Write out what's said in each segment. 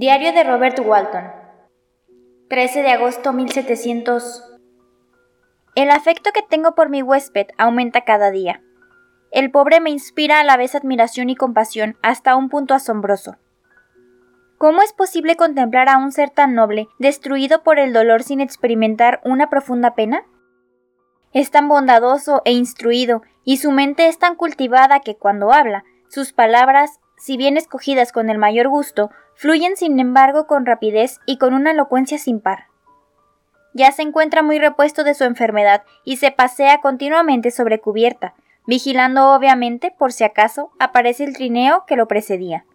Diario de Robert Walton. 13 de agosto 1700. El afecto que tengo por mi huésped aumenta cada día. El pobre me inspira a la vez admiración y compasión hasta un punto asombroso. ¿Cómo es posible contemplar a un ser tan noble destruido por el dolor sin experimentar una profunda pena? Es tan bondadoso e instruido, y su mente es tan cultivada que cuando habla, sus palabras, si bien escogidas con el mayor gusto, fluyen sin embargo con rapidez y con una elocuencia sin par. Ya se encuentra muy repuesto de su enfermedad y se pasea continuamente sobre cubierta, vigilando obviamente por si acaso aparece el trineo que lo precedía.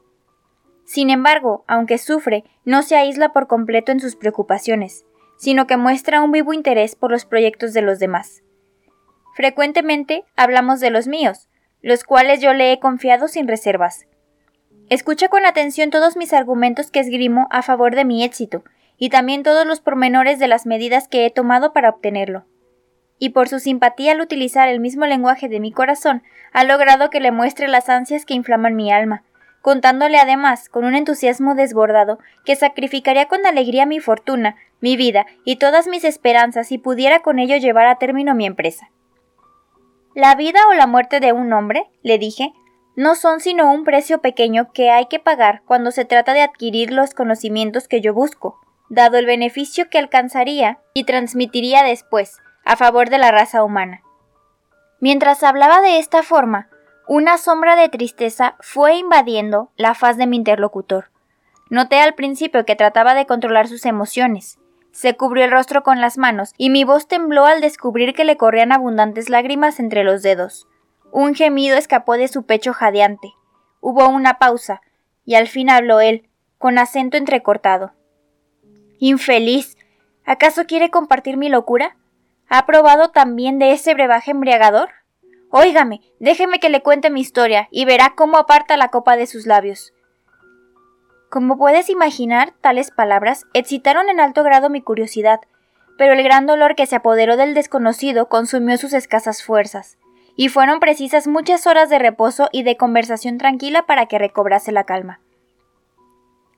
Sin embargo, aunque sufre, no se aísla por completo en sus preocupaciones, sino que muestra un vivo interés por los proyectos de los demás. Frecuentemente hablamos de los míos, los cuales yo le he confiado sin reservas. Escucha con atención todos mis argumentos que esgrimo a favor de mi éxito, y también todos los pormenores de las medidas que he tomado para obtenerlo. Y por su simpatía al utilizar el mismo lenguaje de mi corazón, ha logrado que le muestre las ansias que inflaman mi alma, contándole además, con un entusiasmo desbordado, que sacrificaría con alegría mi fortuna, mi vida y todas mis esperanzas si pudiera con ello llevar a término mi empresa. La vida o la muerte de un hombre, le dije, no son sino un precio pequeño que hay que pagar cuando se trata de adquirir los conocimientos que yo busco, dado el beneficio que alcanzaría y transmitiría después, a favor de la raza humana. Mientras hablaba de esta forma, una sombra de tristeza fue invadiendo la faz de mi interlocutor. Noté al principio que trataba de controlar sus emociones. Se cubrió el rostro con las manos y mi voz tembló al descubrir que le corrían abundantes lágrimas entre los dedos. Un gemido escapó de su pecho jadeante. Hubo una pausa, y al fin habló él, con acento entrecortado. Infeliz. ¿Acaso quiere compartir mi locura? ¿Ha probado también de ese brebaje embriagador? Óigame, déjeme que le cuente mi historia y verá cómo aparta la copa de sus labios. Como puedes imaginar, tales palabras excitaron en alto grado mi curiosidad, pero el gran dolor que se apoderó del desconocido consumió sus escasas fuerzas, y fueron precisas muchas horas de reposo y de conversación tranquila para que recobrase la calma.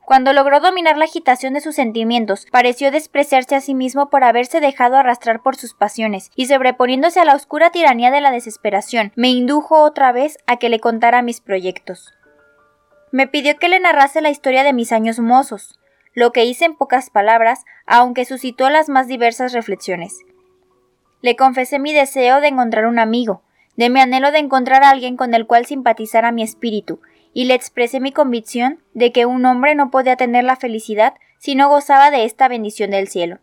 Cuando logró dominar la agitación de sus sentimientos, pareció despreciarse a sí mismo por haberse dejado arrastrar por sus pasiones, y sobreponiéndose a la oscura tiranía de la desesperación, me indujo otra vez a que le contara mis proyectos. Me pidió que le narrase la historia de mis años mozos, lo que hice en pocas palabras, aunque suscitó las más diversas reflexiones. Le confesé mi deseo de encontrar un amigo, de mi anhelo de encontrar a alguien con el cual simpatizara mi espíritu, y le expresé mi convicción de que un hombre no podía tener la felicidad si no gozaba de esta bendición del cielo.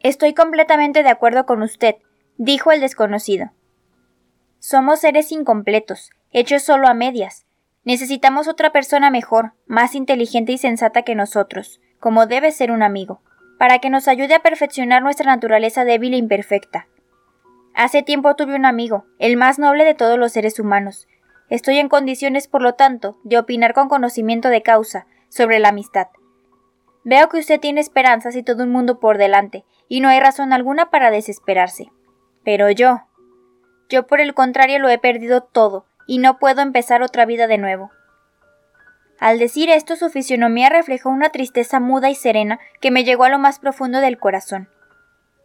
Estoy completamente de acuerdo con usted, dijo el desconocido. Somos seres incompletos, hechos solo a medias. Necesitamos otra persona mejor, más inteligente y sensata que nosotros, como debe ser un amigo, para que nos ayude a perfeccionar nuestra naturaleza débil e imperfecta. Hace tiempo tuve un amigo, el más noble de todos los seres humanos, Estoy en condiciones, por lo tanto, de opinar con conocimiento de causa sobre la amistad. Veo que usted tiene esperanzas y todo un mundo por delante, y no hay razón alguna para desesperarse. Pero yo. Yo por el contrario lo he perdido todo, y no puedo empezar otra vida de nuevo. Al decir esto su fisionomía reflejó una tristeza muda y serena que me llegó a lo más profundo del corazón.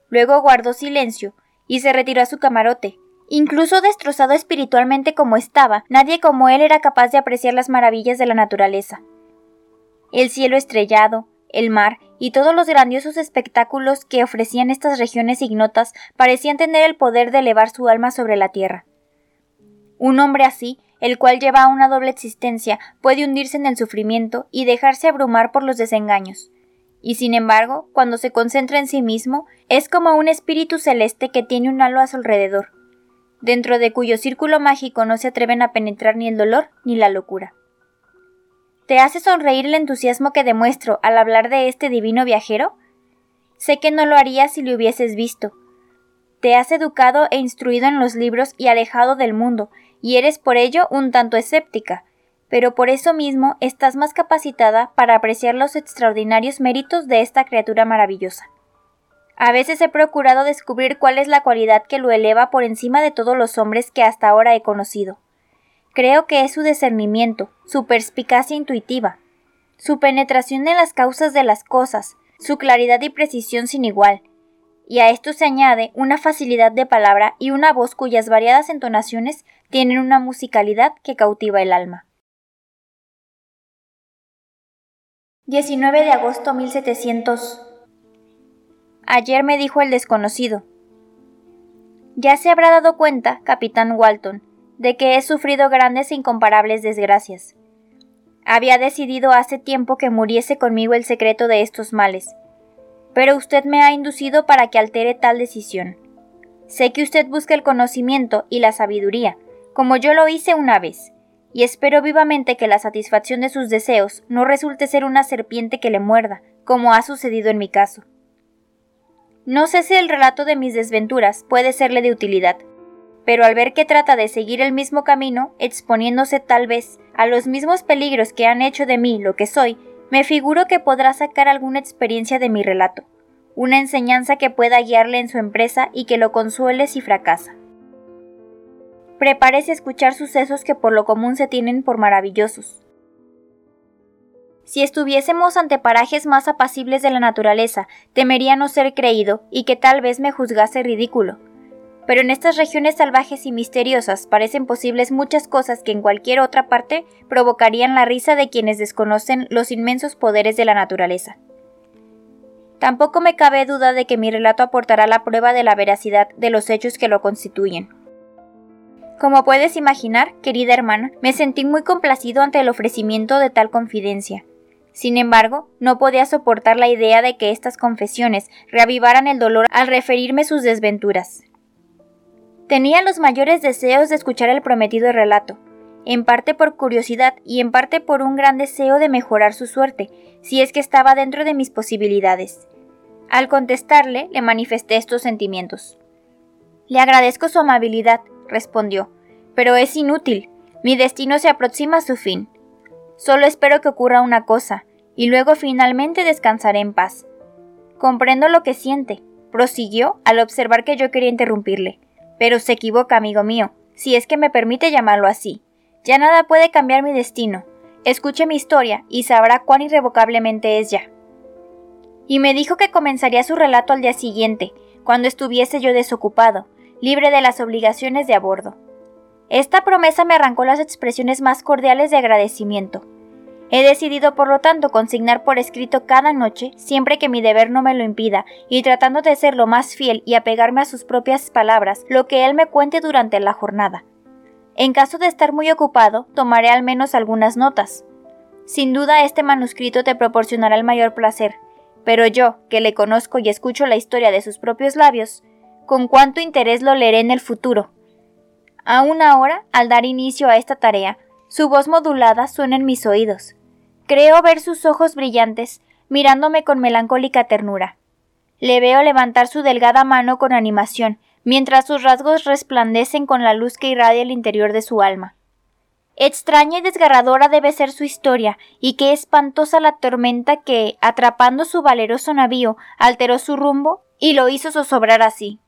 Luego guardó silencio y se retiró a su camarote, Incluso destrozado espiritualmente como estaba, nadie como él era capaz de apreciar las maravillas de la naturaleza. El cielo estrellado, el mar y todos los grandiosos espectáculos que ofrecían estas regiones ignotas parecían tener el poder de elevar su alma sobre la tierra. Un hombre así, el cual lleva una doble existencia, puede hundirse en el sufrimiento y dejarse abrumar por los desengaños. Y sin embargo, cuando se concentra en sí mismo, es como un espíritu celeste que tiene un halo a su alrededor dentro de cuyo círculo mágico no se atreven a penetrar ni el dolor ni la locura. ¿Te hace sonreír el entusiasmo que demuestro al hablar de este divino viajero? Sé que no lo harías si le hubieses visto. Te has educado e instruido en los libros y alejado del mundo, y eres por ello un tanto escéptica, pero por eso mismo estás más capacitada para apreciar los extraordinarios méritos de esta criatura maravillosa. A veces he procurado descubrir cuál es la cualidad que lo eleva por encima de todos los hombres que hasta ahora he conocido. Creo que es su discernimiento, su perspicacia intuitiva, su penetración en las causas de las cosas, su claridad y precisión sin igual, y a esto se añade una facilidad de palabra y una voz cuyas variadas entonaciones tienen una musicalidad que cautiva el alma. 19 de agosto 1700 Ayer me dijo el desconocido. Ya se habrá dado cuenta, capitán Walton, de que he sufrido grandes e incomparables desgracias. Había decidido hace tiempo que muriese conmigo el secreto de estos males, pero usted me ha inducido para que altere tal decisión. Sé que usted busca el conocimiento y la sabiduría, como yo lo hice una vez, y espero vivamente que la satisfacción de sus deseos no resulte ser una serpiente que le muerda, como ha sucedido en mi caso. No sé si el relato de mis desventuras puede serle de utilidad, pero al ver que trata de seguir el mismo camino, exponiéndose tal vez a los mismos peligros que han hecho de mí lo que soy, me figuro que podrá sacar alguna experiencia de mi relato, una enseñanza que pueda guiarle en su empresa y que lo consuele si fracasa. Prepárese a escuchar sucesos que por lo común se tienen por maravillosos. Si estuviésemos ante parajes más apacibles de la naturaleza, temería no ser creído y que tal vez me juzgase ridículo. Pero en estas regiones salvajes y misteriosas parecen posibles muchas cosas que en cualquier otra parte provocarían la risa de quienes desconocen los inmensos poderes de la naturaleza. Tampoco me cabe duda de que mi relato aportará la prueba de la veracidad de los hechos que lo constituyen. Como puedes imaginar, querida hermana, me sentí muy complacido ante el ofrecimiento de tal confidencia. Sin embargo, no podía soportar la idea de que estas confesiones reavivaran el dolor al referirme sus desventuras. Tenía los mayores deseos de escuchar el prometido relato, en parte por curiosidad y en parte por un gran deseo de mejorar su suerte, si es que estaba dentro de mis posibilidades. Al contestarle, le manifesté estos sentimientos. Le agradezco su amabilidad, respondió, pero es inútil. Mi destino se aproxima a su fin. Solo espero que ocurra una cosa, y luego finalmente descansaré en paz. Comprendo lo que siente, prosiguió al observar que yo quería interrumpirle. Pero se equivoca, amigo mío, si es que me permite llamarlo así. Ya nada puede cambiar mi destino. Escuche mi historia y sabrá cuán irrevocablemente es ya. Y me dijo que comenzaría su relato al día siguiente, cuando estuviese yo desocupado, libre de las obligaciones de a bordo. Esta promesa me arrancó las expresiones más cordiales de agradecimiento. He decidido, por lo tanto, consignar por escrito cada noche, siempre que mi deber no me lo impida, y tratando de ser lo más fiel y apegarme a sus propias palabras, lo que él me cuente durante la jornada. En caso de estar muy ocupado, tomaré al menos algunas notas. Sin duda este manuscrito te proporcionará el mayor placer, pero yo, que le conozco y escucho la historia de sus propios labios, con cuánto interés lo leeré en el futuro, Aún ahora, al dar inicio a esta tarea, su voz modulada suena en mis oídos. Creo ver sus ojos brillantes, mirándome con melancólica ternura. Le veo levantar su delgada mano con animación, mientras sus rasgos resplandecen con la luz que irradia el interior de su alma. Extraña y desgarradora debe ser su historia, y qué espantosa la tormenta que, atrapando su valeroso navío, alteró su rumbo y lo hizo zozobrar así.